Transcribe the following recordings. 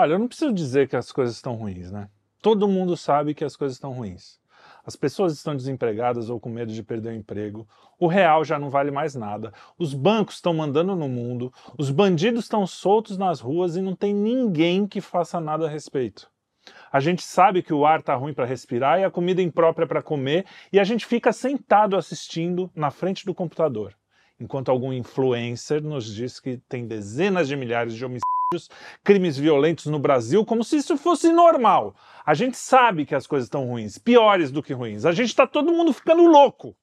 Olha, eu não preciso dizer que as coisas estão ruins, né? Todo mundo sabe que as coisas estão ruins. As pessoas estão desempregadas ou com medo de perder o emprego. O real já não vale mais nada. Os bancos estão mandando no mundo. Os bandidos estão soltos nas ruas e não tem ninguém que faça nada a respeito. A gente sabe que o ar está ruim para respirar e a comida imprópria para comer, e a gente fica sentado assistindo na frente do computador, enquanto algum influencer nos diz que tem dezenas de milhares de homicídios, crimes violentos no Brasil, como se isso fosse normal. A gente sabe que as coisas estão ruins, piores do que ruins. A gente está todo mundo ficando louco.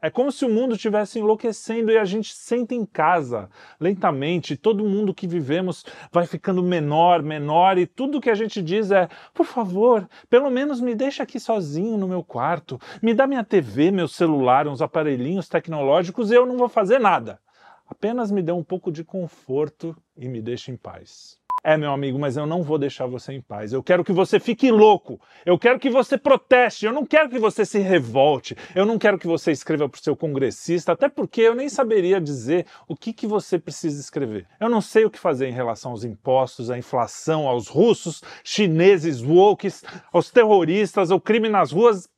É como se o mundo estivesse enlouquecendo e a gente senta em casa, lentamente, todo mundo que vivemos vai ficando menor, menor, e tudo que a gente diz é: por favor, pelo menos me deixa aqui sozinho no meu quarto, me dá minha TV, meu celular, uns aparelhinhos tecnológicos e eu não vou fazer nada. Apenas me dê um pouco de conforto e me deixe em paz. É, meu amigo, mas eu não vou deixar você em paz. Eu quero que você fique louco. Eu quero que você proteste. Eu não quero que você se revolte. Eu não quero que você escreva para o seu congressista, até porque eu nem saberia dizer o que, que você precisa escrever. Eu não sei o que fazer em relação aos impostos, à inflação, aos russos, chineses, wokes, aos terroristas, ao crime nas ruas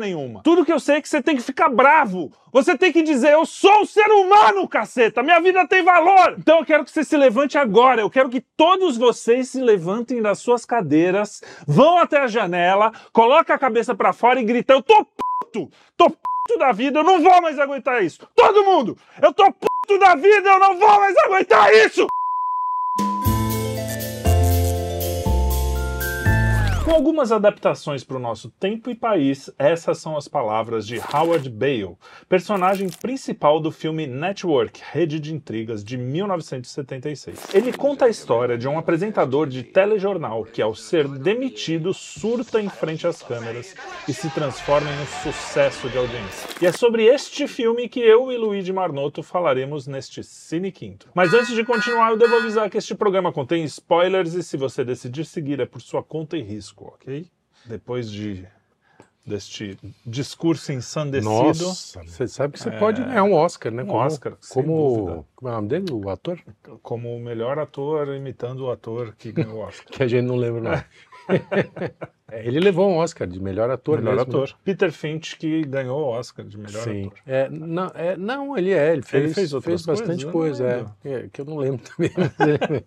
nenhuma. Tudo que eu sei é que você tem que ficar bravo. Você tem que dizer: Eu sou um ser humano, caceta. Minha vida tem valor. Então eu quero que você se levante agora. Eu quero que todos vocês se levantem das suas cadeiras, vão até a janela, coloquem a cabeça para fora e gritem: Eu tô puto! Tô puto da vida, eu não vou mais aguentar isso. Todo mundo! Eu tô puto da vida, eu não vou mais aguentar isso! Com algumas adaptações para o nosso tempo e país, essas são as palavras de Howard Bale, personagem principal do filme Network Rede de Intrigas de 1976. Ele conta a história de um apresentador de telejornal que, ao ser demitido, surta em frente às câmeras e se transforma em um sucesso de audiência. E é sobre este filme que eu e Luigi Marnoto falaremos neste Cine Quinto. Mas antes de continuar, eu devo avisar que este programa contém spoilers e se você decidir seguir é por sua conta e risco ok? Depois de deste discurso ensandecido. Nossa, você sabe que você é... pode ganhar um Oscar, né? Um como, Oscar, como, como é o nome dele, o ator? Como o melhor ator imitando o ator que ganhou o Oscar. que a gente não lembra não. É, ele levou um Oscar de melhor ator. Melhor mesmo. ator. Peter Finch que ganhou o Oscar de melhor Sim. ator. É, não, é, não, ele é, ele fez, ele fez, fez bastante coisa, é, é, que eu não lembro também.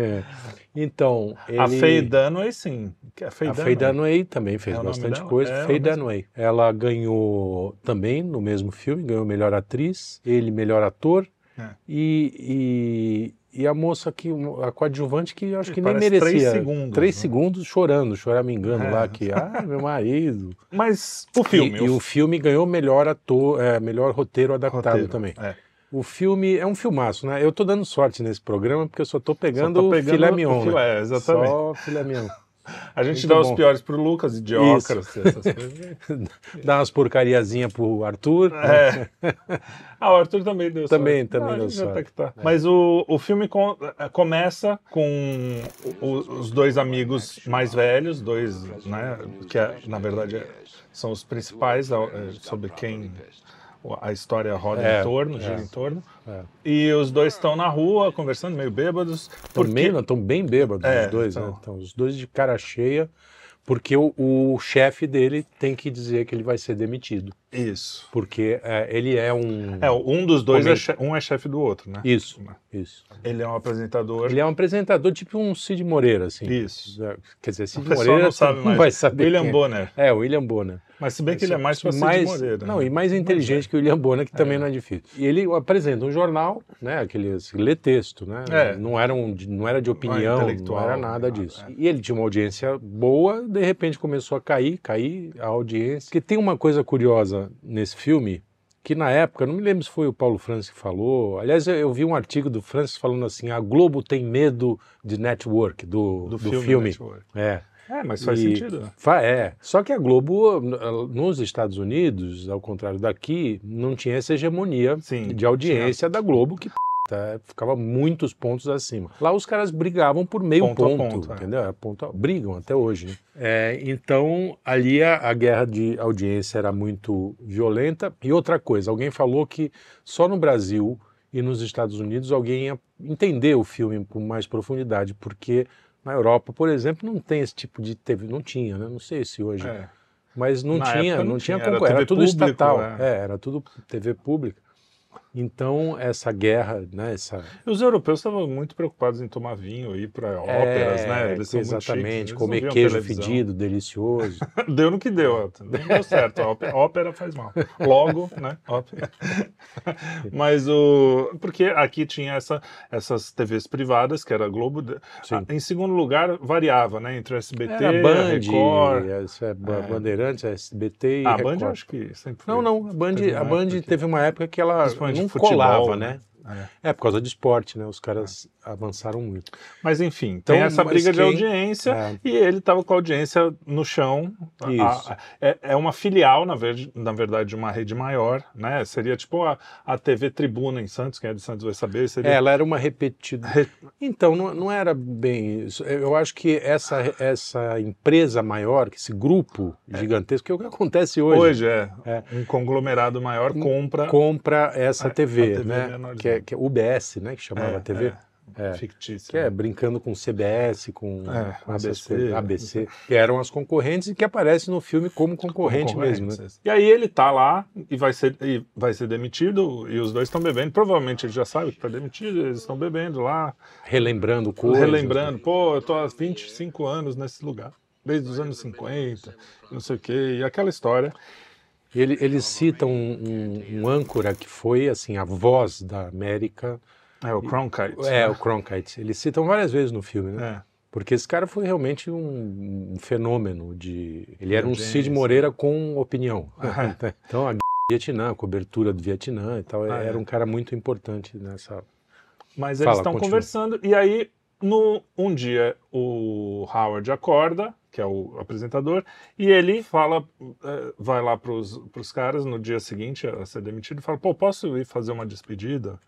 é. Então, ele... A Faye Dunaway, sim. A Faye, a Faye Dunaway também fez é bastante coisa. É Faye Dunaway. Ela ganhou também no mesmo filme, ganhou melhor atriz, ele melhor ator. É. E, e a moça que, a coadjuvante que eu acho que nem merecia. Três segundos. Três né? segundos chorando, choramingando é. lá, que, ah, meu marido. Mas o filme. E, e o filme ganhou melhor ator, é, melhor roteiro adaptado roteiro, também. É. O filme é um filmaço, né? Eu tô dando sorte nesse programa porque eu só tô pegando, só tô pegando filé mignon. Filé, né? exatamente. Só filé mignon. A gente Muito dá bom. os piores pro Lucas, idiocras, essas coisas. dá umas porcariazinhas pro Arthur. É. Ah, o Arthur também deu Também, sorte. também deu sorte. Tá. É. Mas o, o filme com, é, começa com o, os dois amigos mais velhos, dois, né, que é, na verdade é, são os principais, é, sobre quem a história roda é, em torno, gira é, em torno. É. E os dois estão na rua conversando, meio bêbados. Porque... Estão bem bêbados é, os dois, então... né? Então, os dois de cara cheia, porque o, o chefe dele tem que dizer que ele vai ser demitido. Isso. Porque é, ele é um. É, um dos dois é chefe, um é chefe do outro, né? Isso. Isso. Ele é um apresentador. Ele é um apresentador tipo um Cid Moreira, assim. Isso. Quer dizer, Cid Moreira não, sabe não vai saber. William é. Bonner. É, o William Bonner. Mas se bem que ele é mais para Cid Moreira. Não, né? e mais inteligente é. que o William Bonner, que também é. não é difícil. E ele apresenta um jornal, né? Aquele assim, lê texto, né? É. Não, era um, não era de opinião, não, não era nada disso. E ele tinha uma audiência boa, de repente começou a cair, cair a audiência. Porque tem uma coisa curiosa nesse filme filme que na época, não me lembro se foi o Paulo Francis que falou, aliás eu, eu vi um artigo do Francis falando assim, a Globo tem medo de network, do, do, do filme. filme. É. É, mas faz e, sentido. Né? É. Só que a Globo, nos Estados Unidos, ao contrário daqui, não tinha essa hegemonia Sim, de audiência tinha. da Globo, que Tá? ficava muitos pontos acima. Lá os caras brigavam por meio ponto, ponto, ponto é. entendeu? É. Ponto, brigam até hoje. Né? É, então, ali a, a, guerra de audiência era muito violenta. E outra coisa, alguém falou que só no Brasil e nos Estados Unidos alguém ia entender o filme com mais profundidade, porque Na Europa, por exemplo, não tem esse tipo de TV, não tinha, né? Não sei se hoje. É. Mas não Na tinha, não, não tinha, tinha era, era tudo público, estatal, é. é, era tudo TV pública. Então, essa guerra, né, essa... Os europeus estavam muito preocupados em tomar vinho, ir para é, óperas, né? Eles exatamente, comer queijo televisão. fedido, delicioso. deu no que deu, não deu certo. A ópera faz mal. Logo, né? Ópera. Mas o... Porque aqui tinha essa, essas TVs privadas, que era a Globo. Sim. Em segundo lugar, variava, né? Entre o SBT, era Band, Record... Essa é, é. Bandeirantes, SBT e a Record. Band acho que sempre foi. Não, não. A Band, a Band teve uma época que ela não colava, né? É. é. por causa de esporte, né? Os caras é. avançaram muito. Mas enfim, então, tem essa briga quem... de audiência é. e ele estava com a audiência no chão. Isso. A, a, é, é, uma filial, na, ver, na verdade, de uma rede maior, né? Seria tipo a, a TV Tribuna em Santos, quem é de Santos vai saber. Seria... É, ela era uma repetida. Re... Então, não, não era bem isso. Eu acho que essa, essa empresa maior, esse grupo é. gigantesco, que é o que acontece hoje. Hoje, é. é. Um conglomerado maior compra... Compra essa TV, TV né? Que é, que é UBS, né? Que chamava a TV. É, fictícia. Que é brincando com CBS, com, é, ABC, ABC, que eram as concorrentes e que aparecem no filme como concorrente mesmo. Né? E aí ele tá lá e vai ser, e vai ser demitido e os dois estão bebendo. Provavelmente ele já sabe que está demitido, eles estão bebendo lá. Relembrando coisas. Relembrando. Né? Pô, eu tô há 25 anos nesse lugar, desde os anos 50, não sei o quê, e aquela história. Ele, eles citam um, um, um âncora que foi assim a voz da América é, o Cronkite. É, né? o Cronkite. Eles citam várias vezes no filme, né? É. Porque esse cara foi realmente um, um fenômeno de... Ele era um Cid Moreira com opinião. Ah, é. então, a Vietnã, a cobertura do Vietnã e tal, ah, era é. um cara muito importante nessa... Mas eles estão conversando e aí, no, um dia, o Howard acorda, que é o apresentador, e ele fala, é, vai lá para os caras no dia seguinte a ser demitido e fala, pô, posso ir fazer uma despedida?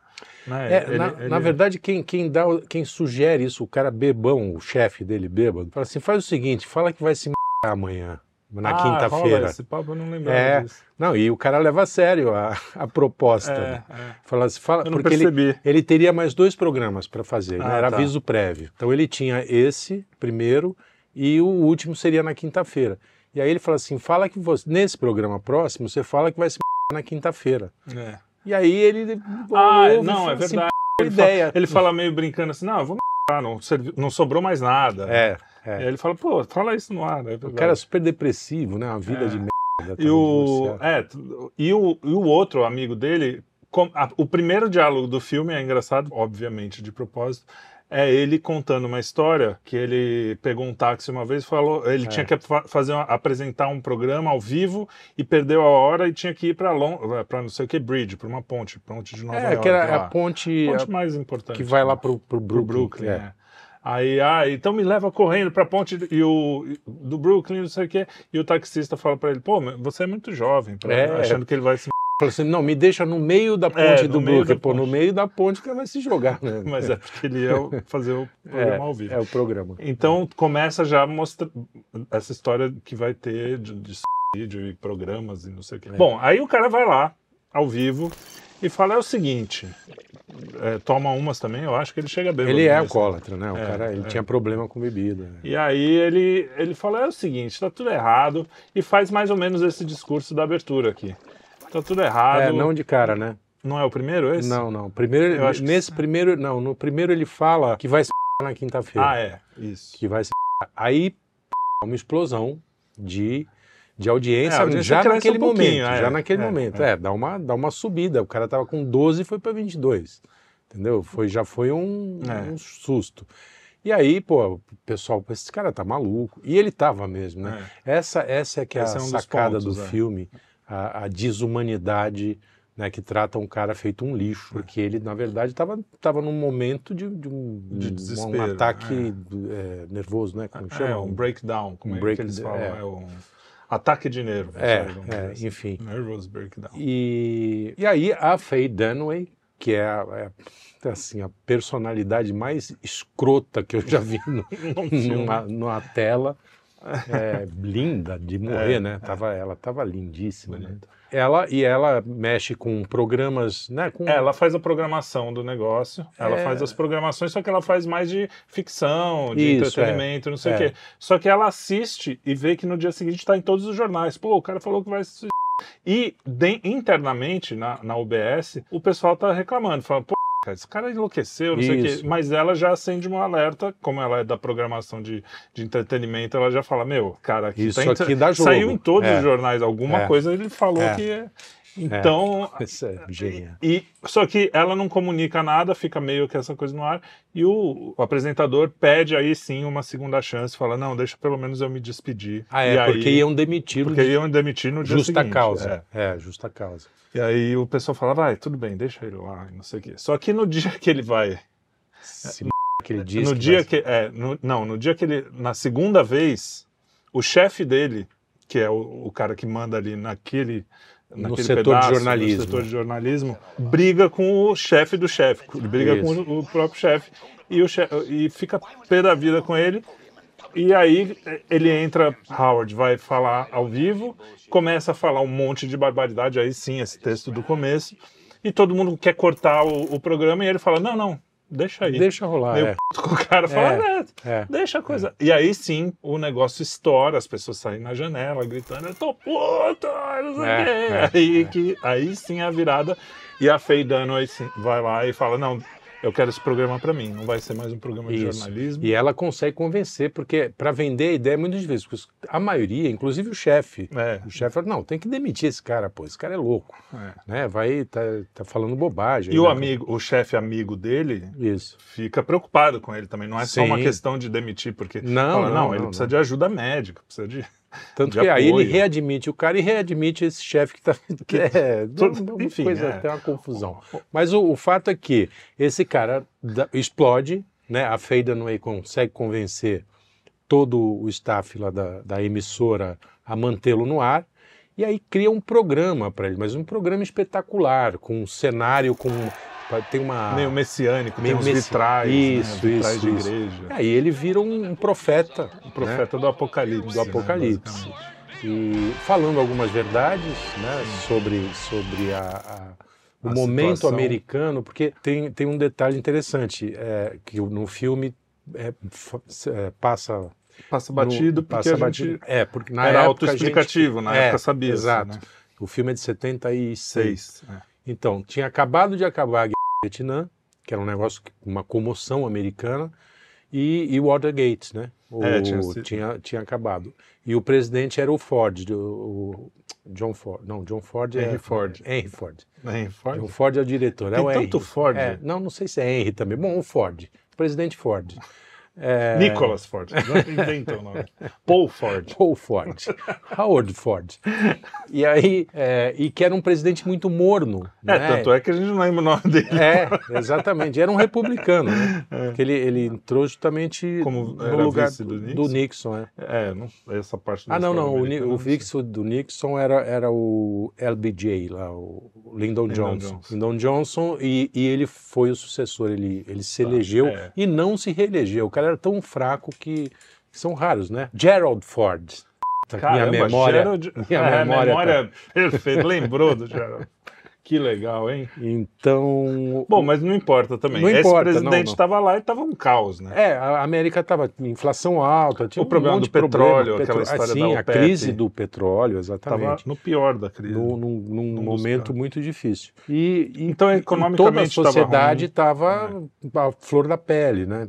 Né? É, ele, na, ele... na, verdade, quem, quem, dá, quem sugere isso, o cara bebão, o chefe dele bêbado, fala assim: faz o seguinte, fala que vai se m amanhã. Na ah, quinta-feira. Esse papo eu não lembrava é, disso. Não, e o cara leva a sério a, a proposta. É, né? é. Fala, assim, fala, eu não porque percebi. Ele, ele teria mais dois programas para fazer, ah, né? era tá. aviso prévio. Então ele tinha esse primeiro e o último seria na quinta-feira. E aí ele fala assim: fala que você, nesse programa próximo, você fala que vai se na quinta-feira. É. E aí ele. Ah, ouve, não, é assim, verdade. Ele ideia. Fala, ele fala meio brincando assim: não, vamos não, não sobrou mais nada. É. é. E aí ele fala, pô, fala isso no ar. É o cara é super depressivo, né? Uma vida é. de merda. E o, é, e, o, e o outro amigo dele, com, a, o primeiro diálogo do filme é engraçado, obviamente, de propósito, é ele contando uma história que ele pegou um táxi uma vez e falou, ele é. tinha que fazer uma, apresentar um programa ao vivo e perdeu a hora e tinha que ir para para não sei o que bridge, para uma ponte, ponte de Nova é, York. que era a ponte, a ponte mais importante que vai lá para o Brooklyn. Brooklyn é. é. Aí, ah, então me leva correndo para a ponte e o, do Brooklyn, não sei o quê. E o taxista fala para ele, pô, você é muito jovem, pra, é. achando que ele vai se Falou assim, não, me deixa no meio da ponte é, do Brooklyn. Pô, no meio da ponte o cara vai se jogar, né? Mas é porque ele ia fazer o programa é, ao vivo. É o programa. Então começa já a mostrar essa história que vai ter de, de vídeo e programas e não sei o quê. É. Bom, aí o cara vai lá, ao vivo, e fala é o seguinte, é, toma umas também, eu acho que ele chega bem. Ele é alcoólatra, né? O é, cara, ele é. tinha problema com bebida. Né? E aí ele, ele fala é o seguinte, tá tudo errado, e faz mais ou menos esse discurso da abertura aqui. Tá tudo errado. É, não de cara, né? Não é o primeiro esse? Não, não. Primeiro, Eu acho nesse primeiro, não, no primeiro ele fala que vai se na quinta-feira. Ah, é. Isso. Que vai se Aí uma explosão de de audiência, é, audiência já naquele um momento, é, já naquele é, momento. É. é, dá uma dá uma subida. O cara tava com 12 e foi para 22. Entendeu? Foi já foi um, é. um susto. E aí, pô, o pessoal, esse cara tá maluco. E ele tava mesmo, né? É. Essa essa é que é esse a sacada pontos, do filme a, a desumanidade né, que trata um cara feito um lixo, porque ele, na verdade, estava tava num momento de, de um, de um ataque é. É, nervoso, né? Como é, chama? É, um breakdown, como um é break, que eles falam, é, é um ataque de nervos. É, é assim. enfim. Nervous breakdown. E, e aí a Faye Dunaway, que é, a, é assim, a personalidade mais escrota que eu já vi no, numa, numa tela, é, linda de morrer, é, né? É. Tava, ela tava lindíssima. Né? Ela e ela mexe com programas, né? Com... Ela faz a programação do negócio, ela é... faz as programações, só que ela faz mais de ficção, de Isso, entretenimento, é. não sei o quê. Só que ela assiste e vê que no dia seguinte está em todos os jornais. Pô, o cara falou que vai e de, internamente na, na UBS, o pessoal tá reclamando, falando, pô, esse cara enlouqueceu, não Isso. sei o quê. Mas ela já acende um alerta, como ela é da programação de, de entretenimento, ela já fala, meu, cara, aqui, Isso tá aqui dá jogo. saiu em todos é. os jornais, alguma é. coisa ele falou é. que é. Então. É, isso é genial. E, só que ela não comunica nada, fica meio que essa coisa no ar. E o, o apresentador pede aí sim uma segunda chance, fala: não, deixa pelo menos eu me despedir. Ah, é, e porque aí, iam demitir Porque iam demitir no dia justa seguinte. Causa. É. é, justa causa. E aí o pessoal fala: vai, tudo bem, deixa ele lá, não sei o quê. Só que no dia que ele vai. Se que ele diz no que dia vai... que é, no, não, no dia que ele na segunda vez, o chefe dele, que é o, o cara que manda ali naquele no setor pedaço, de jornalismo. No setor de jornalismo, briga com o chefe do chefe, briga Isso. com o próprio chefe e, o chefe, e fica pé da vida com ele. E aí ele entra, Howard vai falar ao vivo, começa a falar um monte de barbaridade, aí sim, esse texto do começo, e todo mundo quer cortar o, o programa e ele fala: não, não, deixa aí. Deixa rolar. Meio é. com o cara fala, é, é, deixa a coisa. É. E aí sim o negócio estoura, as pessoas saem na janela gritando, eu tô puto, não sei é, é, aí, que, aí sim a virada. E a Faye Dunaway vai lá e fala, não, eu quero esse programa para mim, não vai ser mais um programa Isso. de jornalismo. E ela consegue convencer, porque para vender a ideia é muito difícil. A maioria, inclusive o chefe, é. o chefe fala, não, tem que demitir esse cara, pô, esse cara é louco. É. Né? Vai, tá, tá falando bobagem. E né? o amigo, o chefe amigo dele Isso. fica preocupado com ele também. Não é Sim. só uma questão de demitir, porque não, fala, não, não, ele não, precisa de ajuda médica, precisa de. Tanto que aí ele readmite o cara e readmite esse chefe que está. Que é, enfim, coisa, é. tem uma confusão. Mas o, o, fato é que esse cara da, explode, né? A Faye Dunaway consegue convencer todo o staff lá da, da emissora a mantê-lo no ar. E aí cria um programa para ele, mas um programa espetacular, com um cenário, com tem uma meio messiânico, meio tem uns messi... vitrais, isso, né? vitrais isso, de igreja. Aí ele vira um um profeta né? do Apocalipse, do Apocalipse. E falando algumas verdades, né, sobre sobre a, a o a momento situação. americano, porque tem, tem um detalhe interessante é, que no filme é, é, passa passa batido no, porque passa batido. Gente, é porque na era autoexplicativo, na época sabia. Exato. Né? O filme é de 76. Seis, é. Então, tinha acabado de acabar a guerra do Vietnã, que era um negócio, uma comoção americana, e, e Watergate, né? O, é, tinha, tinha, tinha, acabado. E o presidente era o Ford, o, John Ford. Não, John Ford é. Henry Ford. Henry Ford. Henry Ford? John Ford é o diretor. Tem é o tanto Henry. Ford? É, não, não sei se é Henry também. Bom, o Ford. O presidente Ford. É... Nicholas Ford, não inventou o nome. Paul Ford. Paul Ford. Howard Ford. E aí, é, e que era um presidente muito morno. É, né? tanto é que a gente não lembra o nome dele. É, exatamente. Era um republicano, né? É. Ele, ele entrou justamente Como no lugar do Nixon. Do Nixon é. é, não, essa parte Ah, não, não. O, o fixo do Nixon era, era o LBJ, lá, o Lyndon, Lyndon Johnson. Johnson. Lyndon Johnson, e, e ele foi o sucessor. Ele, ele se ah, elegeu é. e não se reelegeu. O cara era tão fraco que, são raros, né? Gerald Ford. Caramba, minha memória, Gerald... minha é, memória, memória tá... perfeita. Lembrou do Gerald. Que legal, hein? Então. Bom, mas não importa também. Não Esse importa, presidente estava lá e estava um caos, né? É, a América estava inflação alta, tinha o um problema do petróleo, problema, aquela história sim, da OPEP. a crise do petróleo, exatamente. Tava no pior da crise. No, num, num momento muito difícil. E, e então, economicamente, toda a sociedade estava é. a flor da pele, né?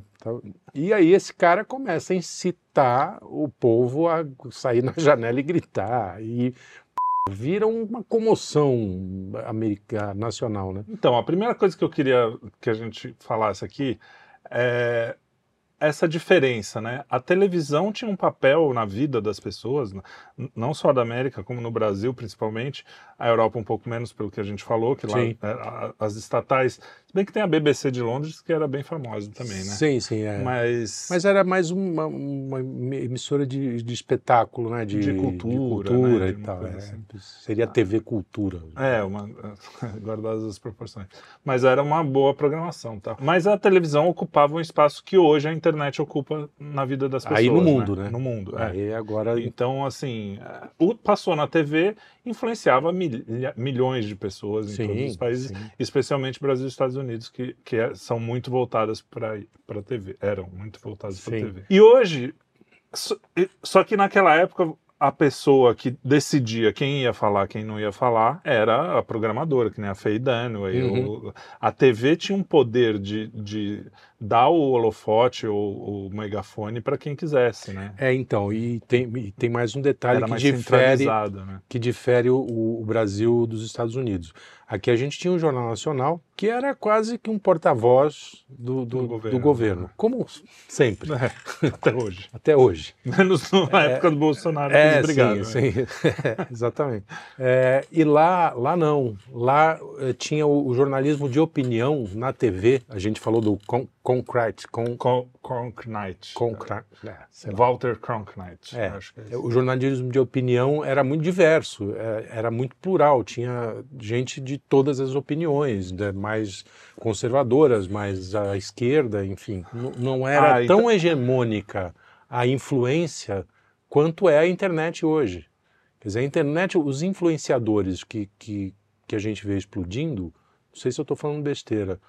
E aí esse cara começa a incitar o povo a sair na janela e gritar. E vira uma comoção americana, nacional, né? Então, a primeira coisa que eu queria que a gente falasse aqui é essa diferença, né? A televisão tinha um papel na vida das pessoas, não só da América, como no Brasil, principalmente. A Europa um pouco menos, pelo que a gente falou, que lá é, as estatais bem que tem a BBC de Londres, que era bem famosa também, né? Sim, sim, é. Mas, Mas era mais uma, uma emissora de, de espetáculo, né? De, De cultura, de cultura né? e tal. é. assim. Seria TV Cultura. É, uma, guardadas as proporções. Mas era uma boa programação, tá? Mas a televisão ocupava um espaço que hoje a internet ocupa na vida das pessoas. Aí no mundo, né? No mundo, é. Aí agora. Então, assim, o- passou na TV, influenciava milha- milhões de pessoas em Sim, todos os países, sim. especialmente Brasil e Estados Unidos, que, que é- são muito voltadas para a TV. Eram muito voltadas para a. TV. E hoje, só, só que naquela época, a pessoa que decidia quem ia falar, quem não ia falar, era a programadora, que nem a Faye Dunaway. Uhum. A TV tinha um poder de, de dar o holofote ou o megafone para quem quisesse, né? É, então, e tem, e tem mais um detalhe Era que mais difere, né? que difere o, o Brasil dos Estados Unidos. Aqui a gente tinha um jornal nacional que era quase que um porta-voz do, do, Do do governo, governo, né? como sempre, É, até hoje. até hoje. Menos na época do Bolsonaro, É, eles brigaram. né? sim, sim. exatamente. É, e lá, lá não. Lá eh, tinha o, o jornalismo de opinião na TV. A gente falou do Con Concrete, con, Con Cronknight. É. Walter Cronknight. É, que é isso. O jornalismo de opinião era muito diverso, é, era muito plural, tinha gente de todas as opiniões, né, mais conservadoras, mais à esquerda, enfim. Não era Ah, então- tão hegemônica a influência quanto é a internet hoje. Quer dizer, a internet, os influenciadores que, que, que a gente vê explodindo, não sei se eu estou falando besteira,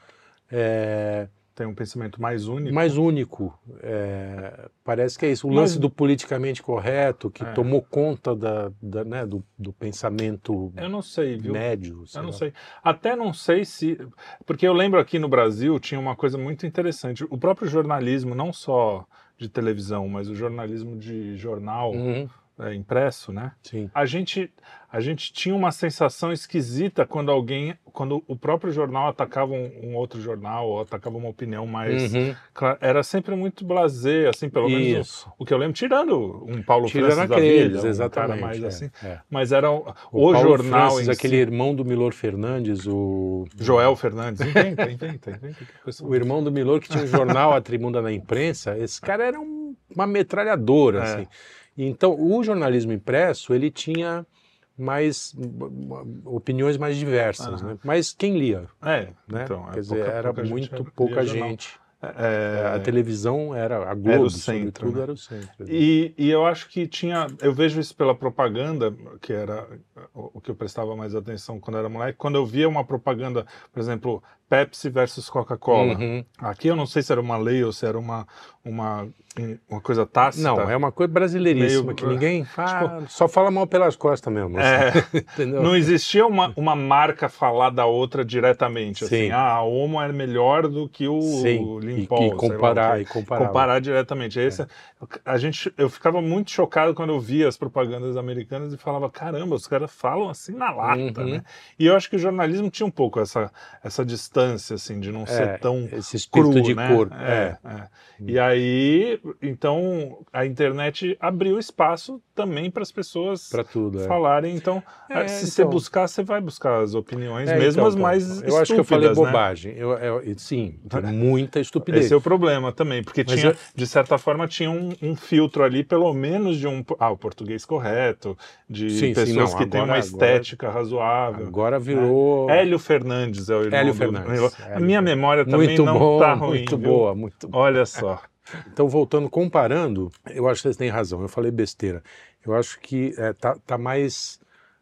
é, Tem um pensamento mais único. mais único. é, parece que é isso. O Mas- lance do politicamente correto, que É. tomou conta da, da, né, do, do pensamento Eu não sei, viu? médio. Eu não lá. sei. Até não sei se. Porque eu lembro aqui no Brasil tinha uma coisa muito interessante. O próprio jornalismo, não só de televisão, mas o jornalismo de jornal Uhum, é, impresso, né? sim. A gente, a gente tinha uma sensação esquisita quando alguém, quando o próprio jornal atacava um, um outro jornal ou atacava uma opinião mais Uhum, clara. Era sempre muito blazer, assim, pelo menos Isso. o, o que eu lembro, tirando um Paulo Tirando Francis da vida, exatamente. mais é, assim. é. Mas era o, O, o jornal Francis, aquele si. irmão do Milor Fernandes, o Joel Fernandes, inventa, inventa, inventa. o irmão do Milor que tinha um jornal, a Tribuna na Imprensa, esse cara era um- uma metralhadora, É. assim. Então, o jornalismo impresso, ele tinha mais opiniões mais diversas, Aham. né? Mas quem lia, É, né? então. é Quer dizer, pouca- era pouca gente muito lia pouca jornal. gente. É, A televisão era a Globo, o centro, né? era o centro. E, e eu acho que tinha. Eu vejo isso pela propaganda, que era o o que eu prestava mais atenção quando era moleque. Quando eu via uma propaganda, por exemplo, Pepsi versus Coca-Cola. Uhum. Aqui eu não sei se era uma lei ou se era uma, uma, um- uma coisa tácita. Não, é uma coisa brasileiríssima Meio- que ninguém fala, só fala mal pelas costas mesmo. É, entendeu? não existia uma, uma marca falar da outra diretamente. Assim, Sim. ah, a Omo é melhor do que o Sim, e, Limpol. e o comparar, e comparar. comparar diretamente. Esse, a gente, eu ficava muito chocado quando eu via as propagandas americanas e falava, caramba, os caras falam assim na lata, Uhum. né? E eu acho que o jornalismo tinha um pouco essa, essa distância, assim, de não É, ser tão esse espírito cru, de né? corpo. É, é. E aí, então, a internet abriu espaço também para as pessoas tudo. é. falarem. Então, É, se você então. buscar, você vai buscar as opiniões, É, mesmo então, as mais então, Eu acho que eu falei né? bobagem. Eu, eu- sim, muita estupidez. Esse é o problema também, porque Mas tinha, eu- de certa forma, tinha um, um filtro ali, pelo menos de um ah, o português correto, de Sim, sim, pessoas não, que têm uma agora- estética razoável. Agora virou. Hélio Fernandes é o irmão Hélio Fernandes. A minha memória também muito não bom, tá ruim. muito viu? boa, muito boa. Olha só. Então, voltando, comparando, eu acho que vocês têm razão, eu falei besteira. Eu acho que é, tá, tá mais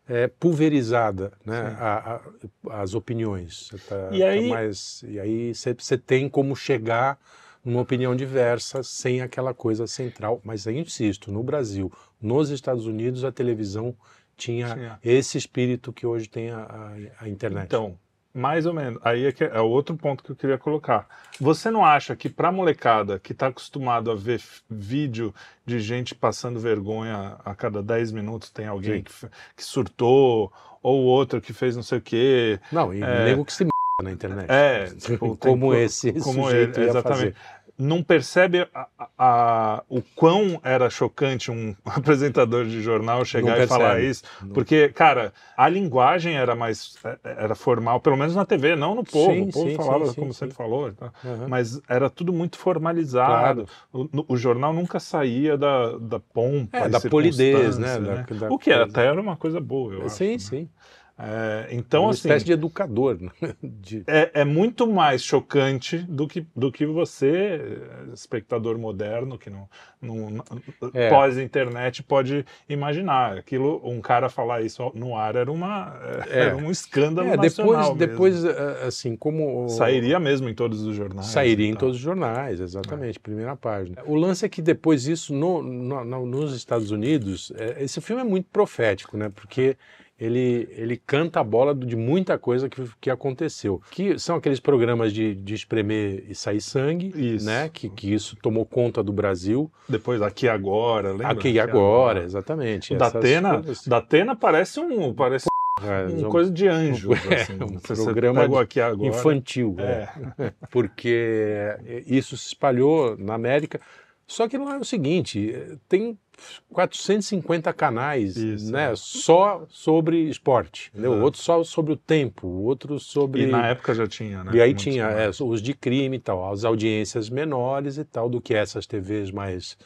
é, pulverizada né, a- a- as opiniões. Tá- E tá aí- mais- e aí você tem como chegar numa opinião diversa sem aquela coisa central. Mas eu insisto, no Brasil, nos Estados Unidos, a televisão tinha, Tinha. esse espírito que hoje tem a, a- a internet. Então, mais ou menos. Aí é, que é outro ponto que eu queria colocar. Você não acha que pra molecada que tá acostumado a ver vídeo de gente passando vergonha a cada 10 minutos, tem alguém que, que surtou, ou outro que fez não sei o quê. Não, e É. nego que se m... na internet. É, tipo, como co- esse como sujeito ele, exatamente. fazer. Não percebe a, a, o quão era chocante um apresentador de jornal chegar e falar isso. Porque, cara, a linguagem era mais é, era formal, pelo menos na TV, não no povo. Sim, o povo sim, falava sim, como você falou, tá? uhum. mas era tudo muito formalizado. Claro. O, o, jornal nunca saía da, da pompa, é, da polidez, né? né? Da, da o que até era uma coisa boa, eu sim, acho. Sim, né? sim. É, então, uma assim, espécie de educador. Né? De... É, é, muito mais chocante do que, do que você, espectador moderno, que não, não é. pós-internet, pode imaginar. Aquilo, um cara falar isso no ar era, uma, é. era um escândalo é, nacional. Depois, depois, é, assim, como. Sairia mesmo em todos os jornais. Sairia em todos os jornais, exatamente, primeira página. O lance é que depois isso, no, no, no nos Estados Unidos, esse filme é muito profético, né? Porque ele, ele canta a bola de muita coisa que, que aconteceu. Que são aqueles programas de, de espremer e sair sangue, isso. né? Que, que isso tomou conta do Brasil. Depois, aqui agora, lembra? Aqui, aqui agora, agora, exatamente. Da Atena, da Atena parece um... Parece... É, uma coisa de anjo, é, assim, um programa infantil, é. é. porque isso se espalhou na América. Só que não é o seguinte, tem 450 canais, Isso, né? É. Só sobre esporte, entendeu? É. Outro só sobre o tempo, outro sobre. E na época já tinha, né? E aí tinha é, os de crime e tal, as audiências menores e tal, do que essas TVs mais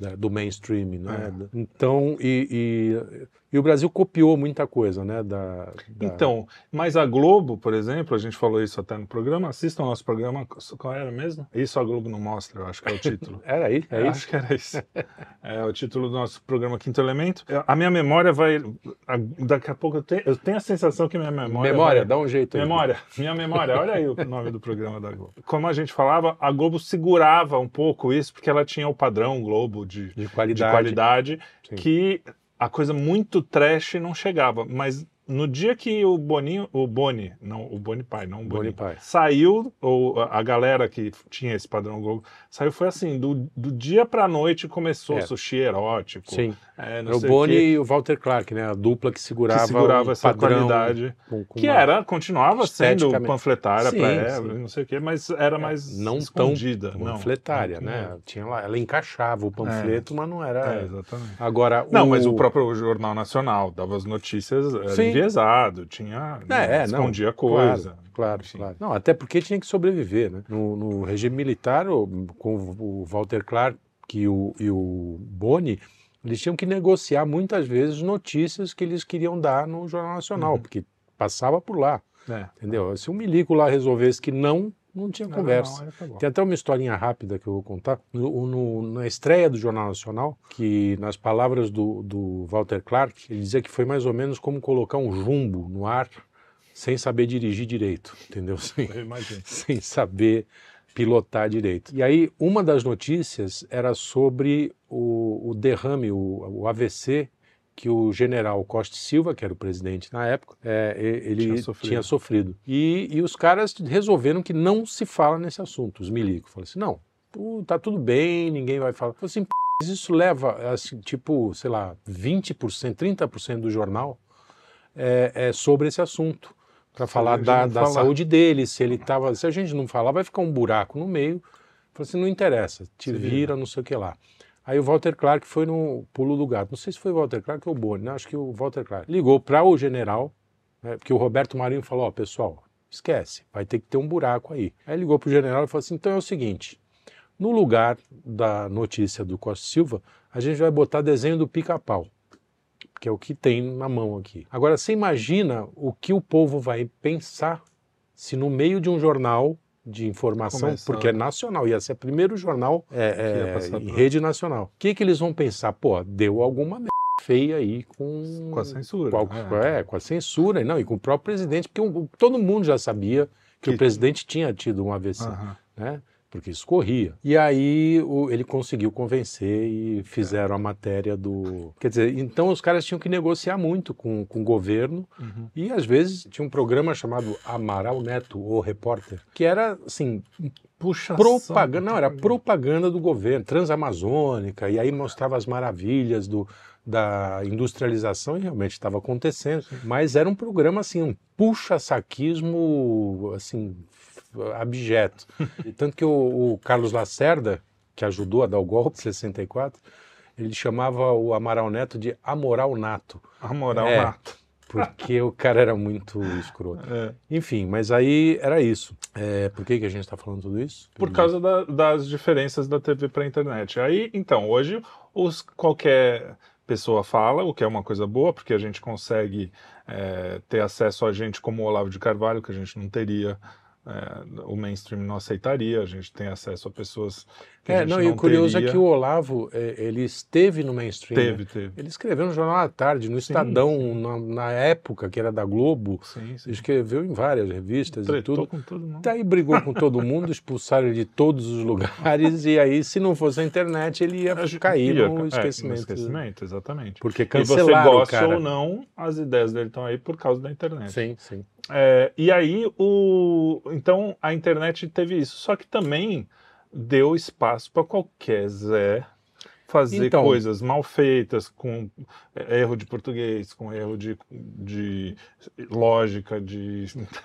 né, do mainstream, né? É. Então, e, e e o Brasil copiou muita coisa, né? Da, da, Então, mas a Globo, por exemplo, a gente falou isso até no programa, assistam ao nosso programa, qual era mesmo? Isso a Globo não mostra, eu acho que é o título. era aí? É, é Acho que era isso. é o título do nosso programa Quinto Elemento. A minha memória vai. Daqui a pouco eu tenho, eu tenho a sensação que minha memória. Memória, vai, dá um jeito aí. Memória, minha memória, olha aí o nome do programa da Globo. Como a gente falava, a Globo segurava um pouco isso, porque ela tinha o padrão Globo de, de qualidade, de qualidade que a coisa muito trash não chegava, mas no dia que o Boninho, o Boni, não, o Boni Pai, não o Boni, Pai. saiu, ou a galera que tinha esse padrão Globo, saiu, foi assim, do, do dia pra noite começou é. sushi erótico. Sim. É, o Boni e o Walter Clark, né, a dupla que segurava, que segurava um essa qualidade, com, com que era, continuava sendo panfletária para ela, não sei o quê, mas era é, mais não escondida. Tão panfletária, não, né, tinha lá, ela encaixava o panfleto, é. mas não era... É, exatamente. Agora, Não, o... mas o próprio Jornal Nacional dava as notícias, Sim enviesado, tinha. Né, é, escondia não, coisa. Claro, claro, claro, Não, até porque tinha que sobreviver, né? No, no regime militar, com o Walter Clark e o, e o Boni, eles tinham que negociar muitas vezes notícias que eles queriam dar no Jornal Nacional, uhum. porque passava por lá. É. Entendeu? Se um milico lá resolvesse que não, não tinha não, conversa. Não, Tem até uma historinha rápida que eu vou contar. No, no, na estreia do Jornal Nacional, que nas palavras do, do Walter Clark, ele dizia que foi mais ou menos como colocar um jumbo no ar sem saber dirigir direito, entendeu? Sem, sem saber pilotar direito. E aí, uma das notícias era sobre o, o derrame, o, o AVC que o general Costa Silva, que era o presidente na época, é, ele tinha sofrido. Tinha sofrido. E, e, os caras resolveram que não se fala nesse assunto, os milicos. Falaram assim, não, pô, tá tudo bem, ninguém vai falar. Falei assim, isso leva, assim, tipo, sei lá, 20%, 30% do jornal é, é sobre esse assunto para falar da, da saúde dele, se ele estava, se a gente não falar, vai ficar um buraco no meio. Falei assim, não interessa, te vira, não sei o que lá. Aí o Walter Clark foi no pulo do gato. Não sei se foi o Walter Clark ou o Boni, né? acho que o Walter Clark. Ligou para o general, né? porque o Roberto Marinho falou: Ó, pessoal, esquece, vai ter que ter um buraco aí. Aí ligou para o general e falou assim: então é o seguinte, no lugar da notícia do Costa Silva, a gente vai botar desenho do pica-pau, que é o que tem na mão aqui. Agora, você imagina o que o povo vai pensar se no meio de um jornal de informação, Começar. porque é nacional, ia ser o primeiro jornal é, é, em rede nacional. O que, que eles vão pensar? Pô, deu alguma merda feia aí com, com a censura. Qual, é. é. com a censura, não, e com o próprio presidente, porque todo mundo já sabia que, que... o presidente tinha tido um AVC. Né? Porque isso corria. E aí o, ele conseguiu convencer e fizeram a matéria do. Quer dizer, então os caras tinham que negociar muito com, com o governo uhum. e às vezes tinha um programa chamado Amaral Neto, o Repórter, que era assim. Puxa propaganda, não, era propaganda do governo, transamazônica, e aí mostrava as maravilhas do, da industrialização e realmente estava acontecendo, mas era um programa assim, um puxa-saquismo assim abjeto. Tanto que o, o Carlos Lacerda, que ajudou a dar o golpe em 64, ele chamava o Amaral Neto de Amoral Nato. Amoral é, Nato. Porque o cara era muito escroto. É. Enfim, mas aí era isso. É, por que, que a gente está falando tudo isso? Por causa da, das diferenças da TV para a internet. Aí, então, hoje os, qualquer pessoa fala, o que é uma coisa boa, porque a gente consegue é, ter acesso a gente como o Olavo de Carvalho, que a gente não teria é, o mainstream não aceitaria, a gente tem acesso a pessoas que é, a gente não, não e o curioso teria. é que o Olavo, é, ele esteve no mainstream. Teve, né? teve. Ele escreveu no Jornal à Tarde, no sim, Estadão, sim. Na, na, época que era da Globo. Sim, sim. Escreveu em várias revistas Tretou e tudo. com todo mundo. Daí brigou com todo mundo, expulsaram ele de todos os lugares e aí, se não fosse a internet, ele ia cair ia, no esquecimento. É, no esquecimento, exatamente. Porque cancelaram E você gosta ou não, as ideias dele estão aí por causa da internet. Sim, sim. É, e aí, o, então, a internet teve isso. Só que também deu espaço para qualquer Zé fazer então, coisas mal feitas, com erro de português, com erro de, de lógica, de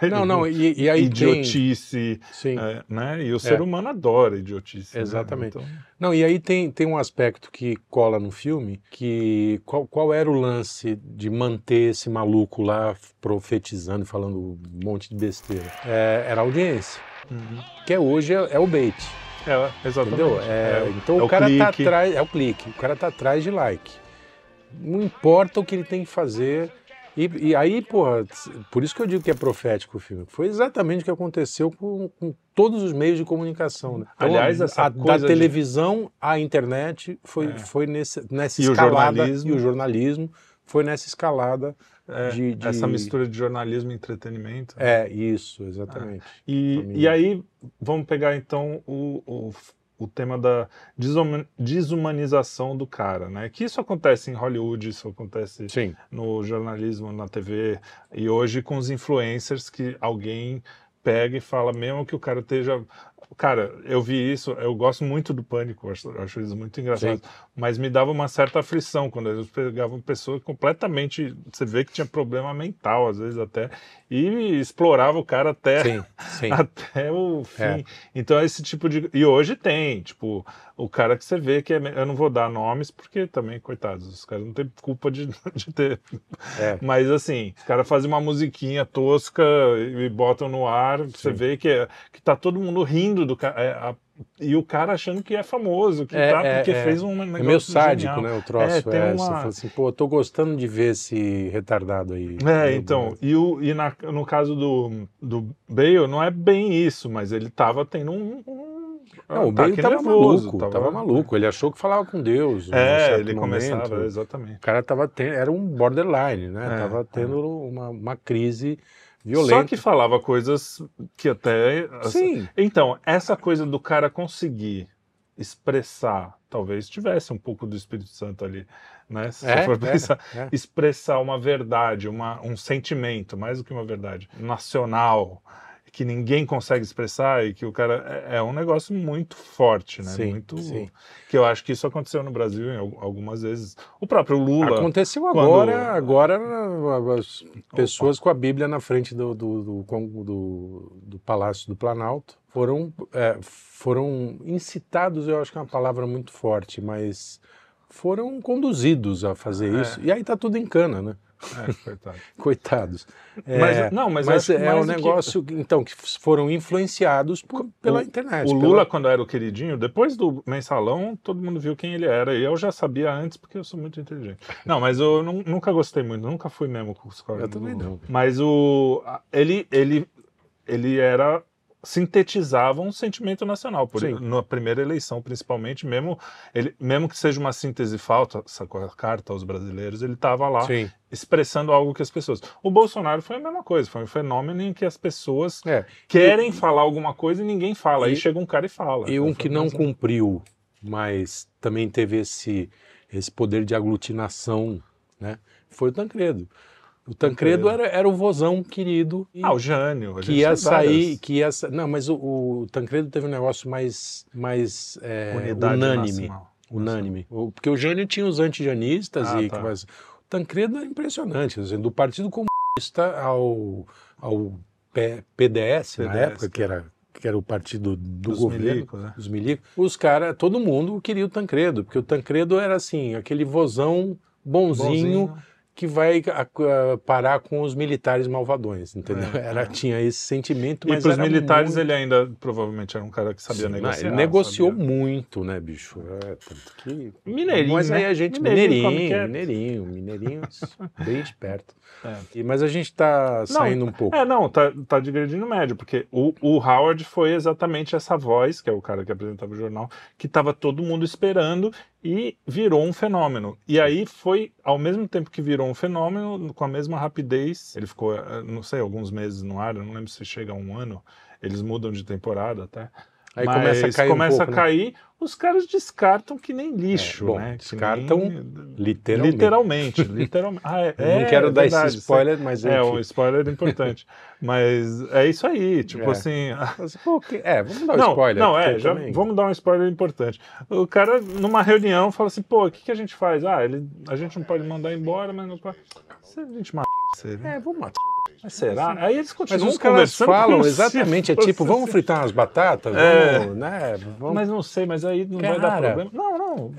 não, não, e, e aí idiotice, tem... é, né? E o ser é. humano adora idiotice. Né? Exatamente. Né? Então... Não, e aí tem, tem um aspecto que cola no filme, que qual, qual era o lance de manter esse maluco lá profetizando e falando um monte de besteira? É, era a audiência, uhum. que é hoje é, é o bait. É, exatamente. Entendeu? É, é, então é o, cara tá atrás, é o clique, o cara tá atrás de like. Não importa o que ele tem que fazer. E, e aí, porra, por isso que eu digo que é profético o filme. Foi exatamente o que aconteceu com, com todos os meios de comunicação. Né? Então, Aliás, essa a, da televisão de... à internet foi, é. foi nesse, nessa e escalada. O e o jornalismo foi nessa escalada é, de, de, Essa mistura de jornalismo e entretenimento. É, isso, exatamente. É. E, e aí, vamos pegar então o, o, o tema da desumanização do cara, né? Que isso acontece em Hollywood, isso acontece Sim. no jornalismo, na TV, e hoje com os influencers que alguém pega e fala, mesmo que o cara esteja Cara, eu vi isso, eu gosto muito do Pânico, acho, acho eles muito engraçados, Sim. mas me dava uma certa aflição quando eles pegavam pessoas completamente, você vê que tinha problema mental, às vezes até, e explorava o cara até, sim, sim. até o fim. É. Então, esse tipo de. E hoje tem, tipo, o cara que você vê que é. Eu não vou dar nomes, porque também, coitados, os caras não têm culpa de, de ter. É. Mas, assim, os caras fazem uma musiquinha tosca e botam no ar, sim. você vê que, é, que tá todo mundo rindo do cara. É, e o cara achando que é famoso, que é, tá, é, porque é, fez um negócio. É meio sádico, genial. né? O troço. É, é, uma... Você fala assim, pô, tô gostando de ver esse retardado aí. É, então. E, o, e na, no caso do, do Bale, não é bem isso, mas ele tava tendo um. um não, o Bale tava nervoso, maluco, tava... tava maluco. Ele achou que falava com Deus. É, ele momento. começava, exatamente. O cara tava tendo, era um borderline, né? É, tava tendo uma, uma crise violenta. Só que falava coisas que até. Sim. Então, essa coisa do cara conseguir expressar, talvez tivesse um pouco do Espírito Santo ali, né? Se é, for é, pensar, é, é. expressar uma verdade, uma, um sentimento, mais do que uma verdade, nacional, que ninguém consegue expressar e que o cara é, é um negócio muito forte, né? Sim, muito sim. que eu acho que isso aconteceu no Brasil em algumas vezes. O próprio Lula aconteceu agora, agora as pessoas Opa. com a Bíblia na frente do, do, do, do, do Palácio do Planalto foram é, foram incitados, eu acho que é uma palavra muito forte, mas foram conduzidos a fazer é. isso. E aí tá tudo em cana, né? É, coitado. Coitados. É, mas, não, mas, mas é um negócio, que... então, que foram influenciados por, pela o, internet. O Lula, quando era o queridinho, depois do mensalão, todo mundo viu quem ele era. E eu já sabia antes, porque eu sou muito inteligente. Não, mas eu nunca gostei muito, nunca fui mesmo com os Eu também não. Mas o, ele, ele, ele era sintetizavam um sentimento nacional. Por, na primeira eleição, principalmente, mesmo, ele, mesmo que seja uma síntese falta, essa carta aos brasileiros, ele estava lá Sim. expressando algo que as pessoas. O Bolsonaro foi a mesma coisa, foi um fenômeno em que as pessoas é. querem falar alguma coisa e ninguém fala. E, Aí chega um cara e fala. E um que não cumpriu, mas também teve esse, esse poder de aglutinação, né? Foi o Tancredo. O Tancredo era, era o vozão querido. ah, o Jânio. Que ia sair, que ia Não, mas o, o, Tancredo teve um negócio mais, mais é, unânime. Unânime. O, porque o Jânio tinha os antijanistas ah, e tá. mas, o Tancredo é impressionante. Assim, do Partido Comunista ao, ao P, PDS, PDS, na época, que era que era o partido do Os governo, milicos, né? os milicos, os caras, todo mundo queria o Tancredo, porque o Tancredo era assim, aquele vozão bonzinho, bonzinho que vai a, a, parar com os militares malvadões, entendeu? É, era, é. Tinha esse sentimento, mas E para os militares muito... ele ainda provavelmente era um cara que sabia Sim, negociar. Ele negociou sabia. muito, né, bicho? É, tanto que... Mineirinho, Mas aí né? a gente... Mineirinho, mineirinho, mineirinho, mineirinho bem esperto. É. E, mas a gente está saindo um pouco. É, não, tá, tá digredindo médio, porque o, o Howard foi exatamente essa voz, que é o cara que apresentava o jornal, que estava todo mundo esperando e virou um fenômeno. E aí foi, ao mesmo tempo que virou um fenômeno, com a mesma rapidez, ele ficou, eh, não sei, alguns meses no ar, não lembro se chega a um ano, eles mudam de temporada até. Aí Mas começa a cair, começa um pouco, a né? cair né? os caras descartam que nem lixo, é, bom, né? Descartam nem... literalmente. Literalmente. literalmente. Ah, é, não é, quero dar verdade, esse spoiler, mas é, um spoiler importante. mas é isso aí, tipo é. assim. É, vamos dar um não, spoiler. Não, é, já, vamos dar um spoiler importante. O cara, numa reunião, fala assim: pô, o que, que a gente faz? Ah, ele, a gente não pode mandar embora, mas não pode. Se a gente você, né? É, vamos matar. Mas será? Aí eles continuam Mas os caras falam exatamente, é tipo, vamos fritar umas batatas, é. vamos, né? Vamos... Mas não sei, mas aí não Cara, vai dar problema. Não, não.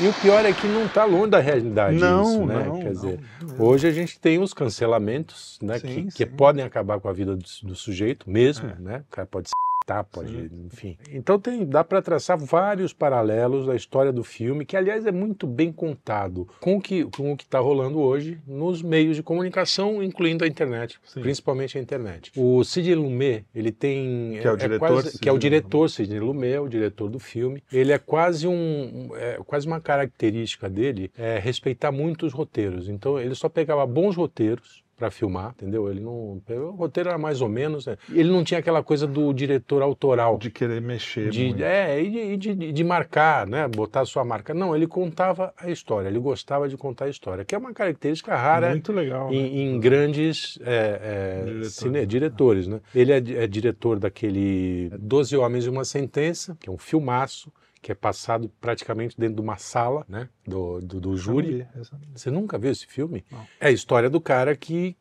E o pior é que não está longe da realidade não, isso, né? Não, Quer dizer, não. hoje a gente tem os cancelamentos, né? Sim, que, sim. que, podem acabar com a vida do, do sujeito mesmo, é. né? O cara pode ser tá, pode, Sim. enfim. Então tem, dá para traçar vários paralelos da história do filme, que aliás é muito bem contado com o que com o que está rolando hoje nos meios de comunicação, incluindo a internet, Sim. principalmente a internet. O Sidney Lumet, ele tem que é o é diretor, é quase, que é o diretor Sidney Lumet, o diretor do filme. Ele é quase um é, quase uma característica dele é respeitar muito os roteiros. Então ele só pegava bons roteiros para filmar, entendeu? Ele não. O roteiro era mais ou menos. Né? Ele não tinha aquela coisa do diretor autoral. De querer mexer. De, muito. É, e de, de, de, marcar, né? Botar sua marca. Não, ele contava a história, ele gostava de contar a história, que é uma característica rara muito legal, em, né? em grandes é, é, diretores. Cine, diretores, né? Ele é, é diretor daquele Doze Homens e uma Sentença, que é um filmaço que é passado praticamente dentro de uma sala, né, do, do, do júri. Você nunca viu esse filme? Não. É a história do cara que,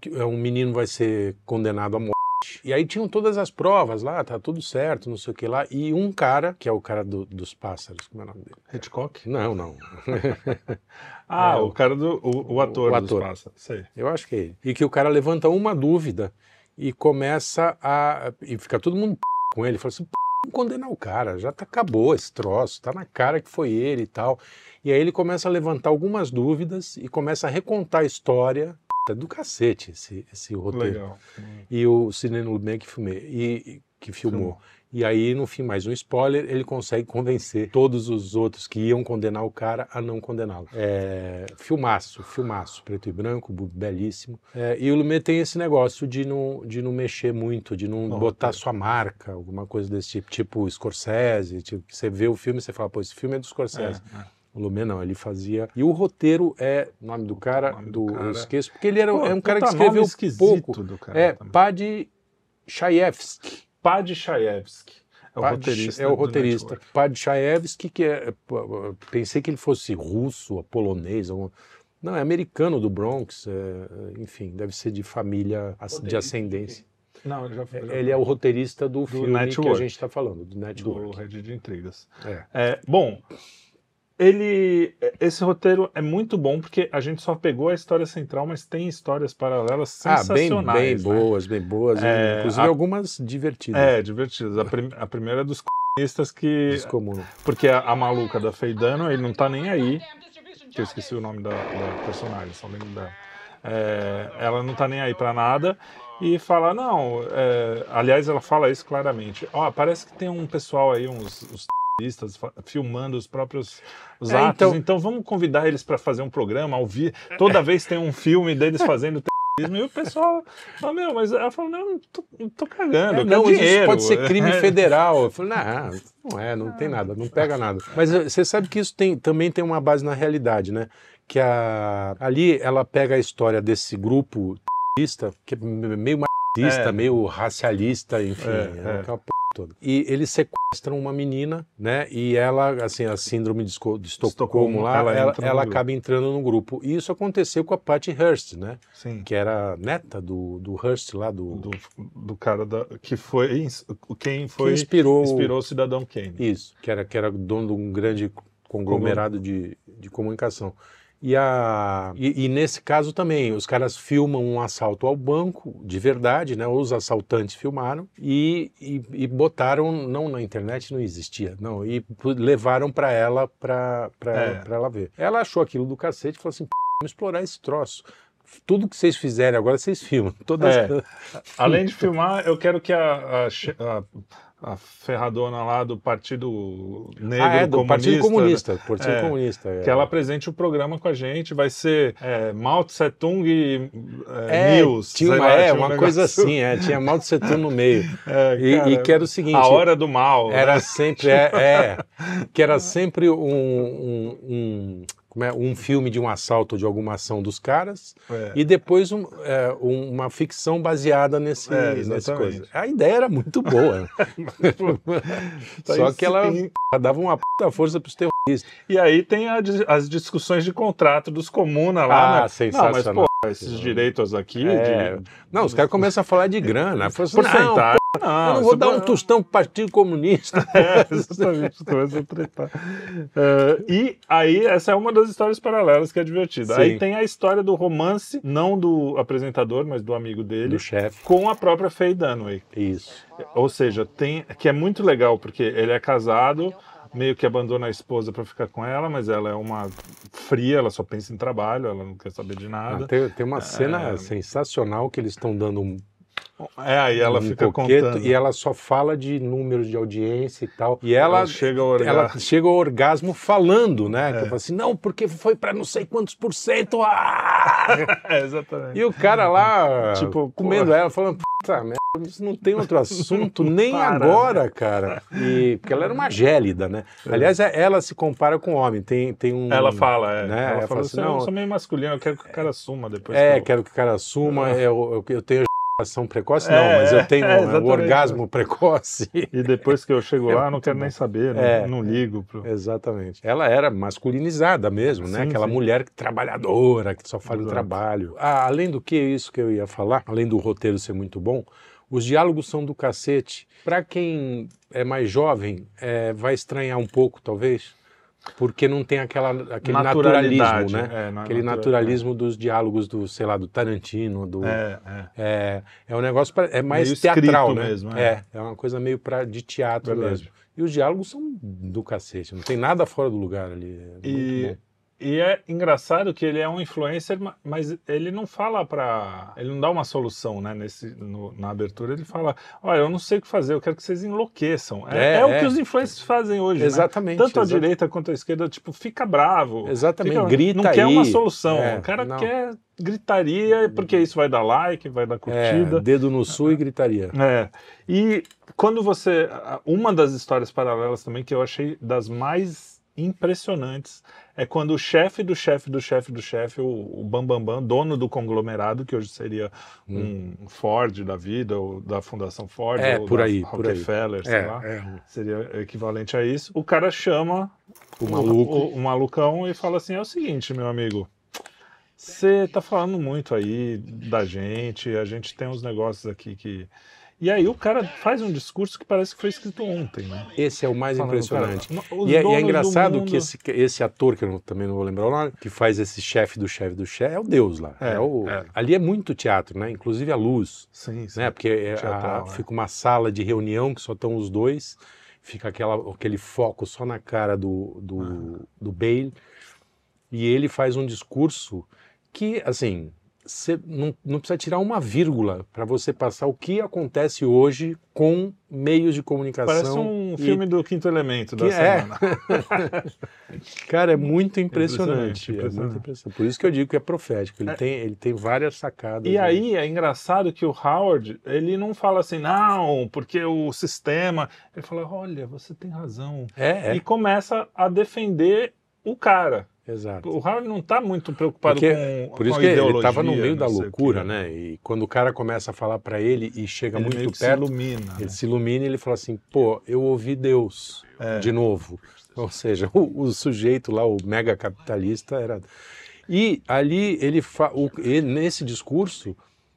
que é um menino vai ser condenado à morte. E aí tinham todas as provas lá, tá tudo certo, não sei o que lá. E um cara, que é o cara do, dos pássaros, como é o nome dele? Hitchcock? Não, não. ah, é, o, o, cara do. O, o ator, o ator. dos pássaros. Sei. Eu acho que é ele. E que o cara levanta uma dúvida e começa a. E fica todo mundo com ele. Fala assim, condenar o cara, já tá, acabou esse troço, tá na cara que foi ele e tal. E aí ele começa a levantar algumas dúvidas e começa a recontar a história é do cacete esse, esse roteiro. Legal. E o Sidney Lumet que, filmei, e, que filmou. E aí, no fim, mais um spoiler, ele consegue convencer todos os outros que iam condenar o cara a não condená-lo. É, filmaço, filmaço, preto e branco, belíssimo. É, e o Lumet tem esse negócio de não, de não mexer muito, de não oh, botar sua marca, alguma coisa desse tipo, tipo Scorsese, tipo, você vê o filme e você fala, pô, esse filme é do Scorsese. É, é. O Lumet não, ele fazia. E o roteiro é. O nome do cara, nome do, do cara... eu esqueço, porque ele era Pô, é um cara que escreveu pouco. Do cara é Pad Chayefsky. Pad Chayefsky. É o Pad, roteirista. É o roteirista. Pad Chayefsky, que é. Pensei que ele fosse russo, polonês. Não, é americano do Bronx. É, enfim, deve ser de família de ascendência. Não, já, já Ele é o roteirista do, do filme Network, que a gente está falando, do Network. Do Rede de Intrigas. É. é bom, ele esse roteiro é muito bom porque a gente só pegou a história central, mas tem histórias paralelas sensacionais. Ah, bem, bem né? boas, bem boas, é, inclusive a, algumas divertidas. É, divertidas. A, prim, a primeira é dos comunistas que Descomum. porque a, a, maluca da Feidano, ele não tá nem aí. Que eu esqueci o nome da, da personagem, só lembro dela. É, ela não tá nem aí para nada e fala não. É, aliás, ela fala isso claramente. Ó, oh, parece que tem um pessoal aí, uns, uns filmando os próprios os é, atos. Então... então vamos convidar eles para fazer um programa, ouvir. Toda vez tem um filme deles fazendo terrorismo e o pessoal fala, meu, mas ela falou, não, não tô, não tô cagando, é, não, dinheiro. isso pode ser crime federal. Eu falei, não, não é, não tem nada, não pega nada. Mas eh, você sabe que isso tem, também tem uma base na realidade, né? Que a, ali ela pega a história desse grupo terrorista, que é meio é. meio racialista, enfim, é, é. aquela p... toda. E eles sequestram uma menina, né? E ela, assim, a síndrome de Estocolmo, Estocolmo lá, ela, ela, ela acaba entrando no grupo. E isso aconteceu com a Patty Hearst, né? Sim. Que era neta do, do Hearst lá, do... Do, do cara da, que foi... Quem foi... Que inspirou... Inspirou o Cidadão Kane. Isso, que era, que era dono de um grande conglomerado de, de comunicação. E, a, e, e, nesse caso também, os caras filmam um assalto ao banco, de verdade, né? Os assaltantes filmaram e, e, e botaram, não na internet, não existia, não, e levaram para ela, para é. ela ver. Ela achou aquilo do cacete e falou assim: vamos explorar esse troço tudo que vocês fizerem agora, vocês filmam. Todas... É. Além de filmar, eu quero que a, a, a, a ferradona lá do Partido Negro ah, é, do Comunista. Partido Comunista. Partido é, Comunista é. Que ela apresente o programa com a gente. Vai ser é, Mao Tse Tung e é, News. Tinha uma, lá, é, tinha uma um coisa assim, é, tinha Mao Tse Tung no meio. É, e, cara, e, que era o seguinte... A hora do mal. Era né? sempre... É, é, que era sempre um, um, um é, um filme de um assalto de alguma ação dos caras é. e depois um, é, uma ficção baseada nesse, é, nesse coisa. A ideia era muito boa. Só que ela dava uma puta força para os terroristas. E aí tem a, as discussões de contrato dos comunas lá. Ah, né? sensacional. Não, mas, pô, esses direitos aqui. É. De... Não, os caras começam a falar de grana. Assim, Porcentagem. Não, não, eu não vou dar um tostão pro Partido Comunista. É, exatamente, começa a tretar. Uh, e aí, essa é uma das histórias paralelas que é divertida. Sim. Aí tem a história do romance, não do apresentador, mas do amigo dele. Do chefe. Com a própria Faye Dunaway. Isso. Ou seja, tem que é muito legal, porque ele é casado, meio que abandona a esposa para ficar com ela, mas ela é uma fria, ela só pensa em trabalho, ela não quer saber de nada. Ah, tem, tem, uma cena é... sensacional que eles estão dando um é, aí ela um fica coqueto, contando. E ela só fala de números de audiência e tal. E ela, ela chega, ao orgasmo. ela chega ao orgasmo falando, né? É. Que fala assim, não, porque foi para não sei quantos por cento. Ah! é, exatamente. E o cara lá, tipo, comendo porra. ela, falando, puta merda, isso não tem outro assunto nem Para, agora, né? cara. E, porque ela era uma gélida, né? É. Aliás, é, ela se compara com homem. Tem, tem um. Ela fala, é. Né? Ela, ela fala assim, não, eu sou meio masculino, eu quero que o cara suma depois. É, que eu... quero que o cara suma, eu, eu, eu tenho Ação precoce não, é, mas eu tenho é, um orgasmo precoce. E depois que eu chego lá, não quero nem saber, é, não, não ligo. Pro... Exatamente. Ela era masculinizada mesmo, né? Sim, Aquela sim. mulher trabalhadora, que só fala em trabalho. Ah, além do que isso que eu ia falar, além do roteiro ser muito bom, os diálogos são do cacete. Para quem é mais jovem, é, vai estranhar um pouco, talvez porque não tem aquela, aquele naturalismo, né? É, aquele naturalismo é. dos diálogos do, sei lá, do Tarantino, do é, é. é, é um negócio pra, é mais meio teatral, né? Mesmo, é. é. é uma coisa meio para de teatro Verdade. mesmo. E os diálogos são do cacete, não tem nada fora do lugar ali. É e e é engraçado que ele é um influencer, mas ele não fala para, ele não dá uma solução, né? Nesse, no, na abertura ele fala, olha, eu não sei o que fazer, eu quero que vocês enlouqueçam. É, é, é, é. o que os influencers fazem hoje, né? exatamente. Né? Tanto exatamente. a direita quanto a esquerda, tipo, fica bravo, exatamente, fica, grita não aí. quer uma solução, é, o cara não. quer gritaria porque isso vai dar like, vai dar curtida, é, dedo no sul e gritaria. É. E quando você, uma das histórias paralelas também que eu achei das mais impressionantes é quando o chefe do chefe do chefe do chefe, o, o Bambambam, Bam Bam, dono do conglomerado, que hoje seria hum. um Ford da vida, ou da Fundação Ford, é, ou por aí, Rockefeller, por sei é, lá, é. seria equivalente a isso. O cara chama o, maluco. O, o malucão e fala assim: é o seguinte, meu amigo. Você tá falando muito aí da gente, a gente tem uns negócios aqui que e aí o cara faz um discurso que parece que foi escrito ontem, né? Esse é o mais Falando, impressionante. Cara, e, é, e, é, engraçado mundo... que esse, esse ator, que eu também não vou lembrar o nome, que faz esse chefe do chefe do chefe, é o Deus lá. É, é o, é. Ali é muito teatro, né? Inclusive a luz. Sim, sim. Né? Porque é a, é. fica uma sala de reunião que só estão os dois, fica aquela, aquele foco só na cara do, do, ah. do Bale, e ele faz um discurso que, assim, você não, não, precisa tirar uma vírgula para você passar o que acontece hoje com meios de comunicação. Parece um e... filme do Quinto Elemento da que é. semana. É. Cara, é muito impressionante, impressionante, impressionante. É muito impressionante. Por isso que eu digo que é profético. Ele, é. tem, ele tem várias sacadas. E aí é engraçado que o Howard, ele não fala assim, não, porque o sistema... Ele fala, olha, você tem razão. É, é. E começa a defender o cara. Exato. O Howard não está muito preocupado Porque, com Por isso com que ele estava no meio da loucura, quê. né? E quando o cara começa a falar para ele e chega Ele muito que se perto, ilumina. ele né? se ilumina e ele fala assim: pô, eu ouvi Deus É. de novo. Ou seja, o, o sujeito lá, o mega capitalista, era. E ali ele, fa... o- ele nesse discurso.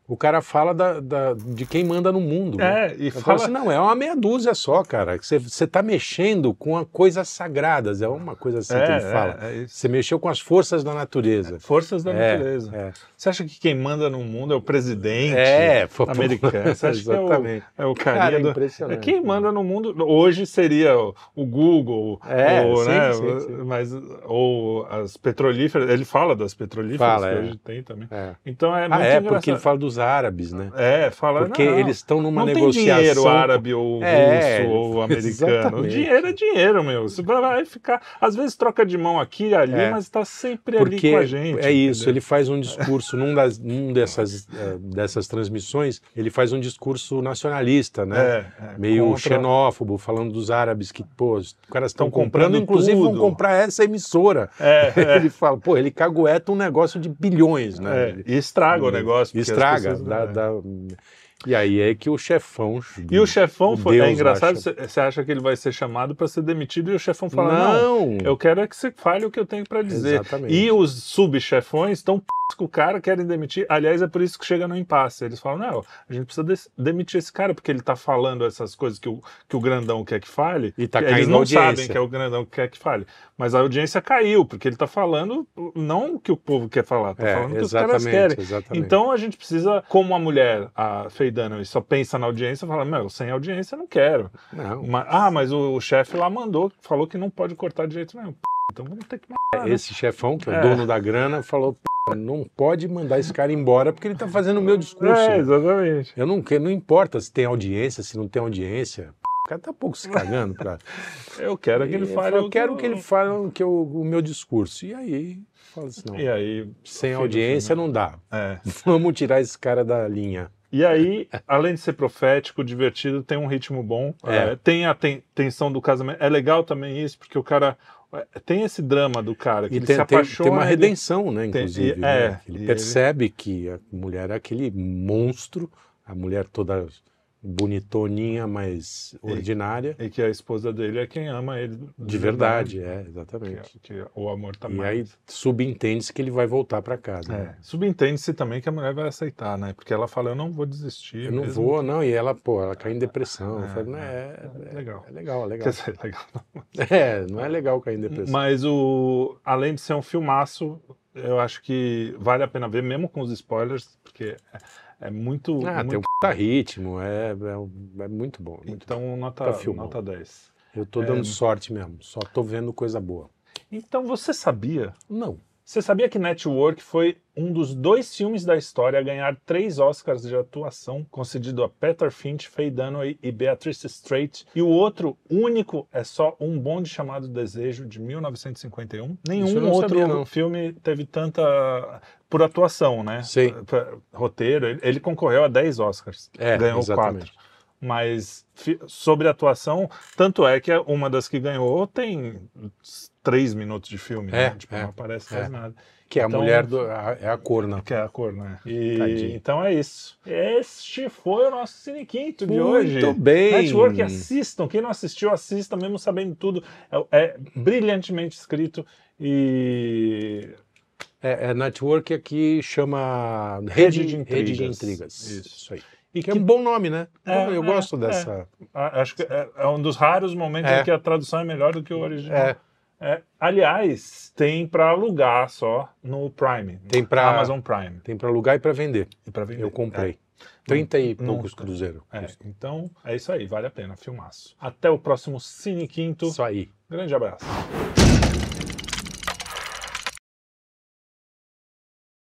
O cara fala da, da- de quem manda no mundo. né? É, e Eu falo fala. assim, não, é uma meia dúzia só, cara. Você está mexendo com coisas sagradas, é uma coisa assim que ele fala. é, é isso. Você mexeu com as forças da natureza. Forças da É, natureza. é. Você acha que quem manda no mundo é o presidente É, americano? Você acha que é o, Exatamente. é o Cara, é do... impressionante. É quem manda no mundo hoje seria o, o Google, É, ou, sim, né, sim, sim. mas ou as petrolíferas. Ele fala das petrolíferas Fala, que é. hoje tem também. É. Então é Ah, muito é, engraçado. porque ele fala dos árabes, né? É, fala Porque não, eles estão numa não negociação. tem dinheiro árabe ou É, russo ou americano. O exatamente. dinheiro é dinheiro, meu. Você vai ficar. Às vezes troca de mão aqui e ali, É. mas está sempre Porque ali com a gente. é isso, entendeu? ele faz um discurso, num, das, num dessas, eh, dessas transmissões, ele faz um discurso nacionalista, né? É, é, Meio contra- xenófobo, falando dos árabes que, pô, os caras estão Tão comprando, comprando inclusive vão tudo. comprar essa emissora. É, é. Ele fala, pô, ele cagueta um negócio de bilhões, né? É, e estraga o negócio. Estraga. Pessoas- dá- dá- E aí é que o chefão. E o chefão foi. Deus é engraçado, você acha que ele vai ser chamado para ser demitido e o chefão fala: não, Não! eu quero é que você fale o que eu tenho para dizer. Exatamente. E os subchefões estão com o cara, querem demitir. Aliás, é por isso que chega no impasse. Eles falam: não, a gente precisa demitir esse cara, porque ele tá falando essas coisas que o, que o grandão quer que fale. E tá Eles não audiência. sabem que é o grandão que quer que fale. Mas a audiência caiu, porque ele tá falando não o que o povo quer falar, tá É, falando o que os caras querem. exatamente. Então a gente precisa, como a mulher, a Faye Dunaway, só pensa na audiência, fala, meu, sem audiência eu não quero. Não. Ma- ah, mas o, o chefe lá mandou, falou que não pode cortar de jeito nenhum. Então vamos ter que matar, né? Esse chefão, que é o É. dono da grana, falou: "Pô, não pode mandar esse cara embora porque ele tá fazendo o meu discurso. É, exatamente. Eu não, que- não importa se tem audiência, se não tem audiência. O cara tá pouco se cagando pra. Eu quero que ele fale. eu quero que ele fale que eu- o meu discurso. E aí, fala assim, não, E aí, sem audiência filme. não dá. é. Vamos tirar esse cara da linha. E aí, além de ser profético, divertido, tem um ritmo bom. É. É, tem a ten- tensão do casamento. É legal também isso, porque o cara. é, Tem esse drama do cara, que E ele tem, se tem- apaixona. tem uma ele- redenção, né, Tem- inclusive. e- né? é, ele percebe que a mulher é aquele monstro, a mulher toda bonitoninha, mas ordinária. E que a esposa dele é quem ama ele De verdade, é, Que, exatamente. que o amor tá E mais. aí subentende-se que ele vai voltar para casa. né? É, Subentende-se também que a mulher vai aceitar, né? Porque ela fala, eu não vou desistir. Eu não mesmo vou, não. E ela, pô, ela cai em depressão. É, não, é, é, é, legal. É legal, é legal. Dizer, legal. É, não é legal cair em depressão. Mas o, além de ser um filmaço, eu acho que vale a pena ver, mesmo com os spoilers, porque é, é muito. ah, muito... tem um puta ritmo, é, é, é muito bom. Muito bom. Então, nota, Tá filmão. nota 10. Eu tô dando sorte mesmo, só tô vendo coisa boa. Então, você sabia? Não. Você sabia que Network foi um dos dois filmes da história a ganhar três Oscars de atuação, concedido a Peter Finch, Faye Dunaway e Beatrice Straight, e o outro, único, é só Um Bonde Chamado Desejo, de 1951? Isso eu Nenhum outro sabia, filme teve tanta... por atuação, né? Pra- Roteiro, ele, ele concorreu a 10 Oscars, É, ganhou exatamente. quatro. Mas sobre atuação, tanto é que uma das que ganhou tem três minutos de filme, É, né? Tipo, é, não aparece é. nada. Que é a Então- mulher, do, a- é a corna. Que é a cor, né? E, Tadinho. então é isso. Este foi o nosso Cine Quinto de Muito hoje. bem. Network, assistam. Quem não assistiu, assista, mesmo sabendo tudo. É, é brilhantemente escrito e. É, é network aqui chama Rede Rede, de Rede de Intrigas. Intrigas. Isso. aí. E Que é um bom nome, né? É, eu é, gosto é. dessa. acho que é, é um dos raros momentos É. em que a tradução é melhor do que o original. É, É, aliás, tem para alugar só no Prime. Tem pra- Amazon Prime. tem para alugar e para vender. E para vender. Eu comprei. 30 e Não- poucos cruzeiro. É, então é isso aí, vale a pena, filmaço. Até o próximo Cine Quinto. Isso aí. Grande abraço.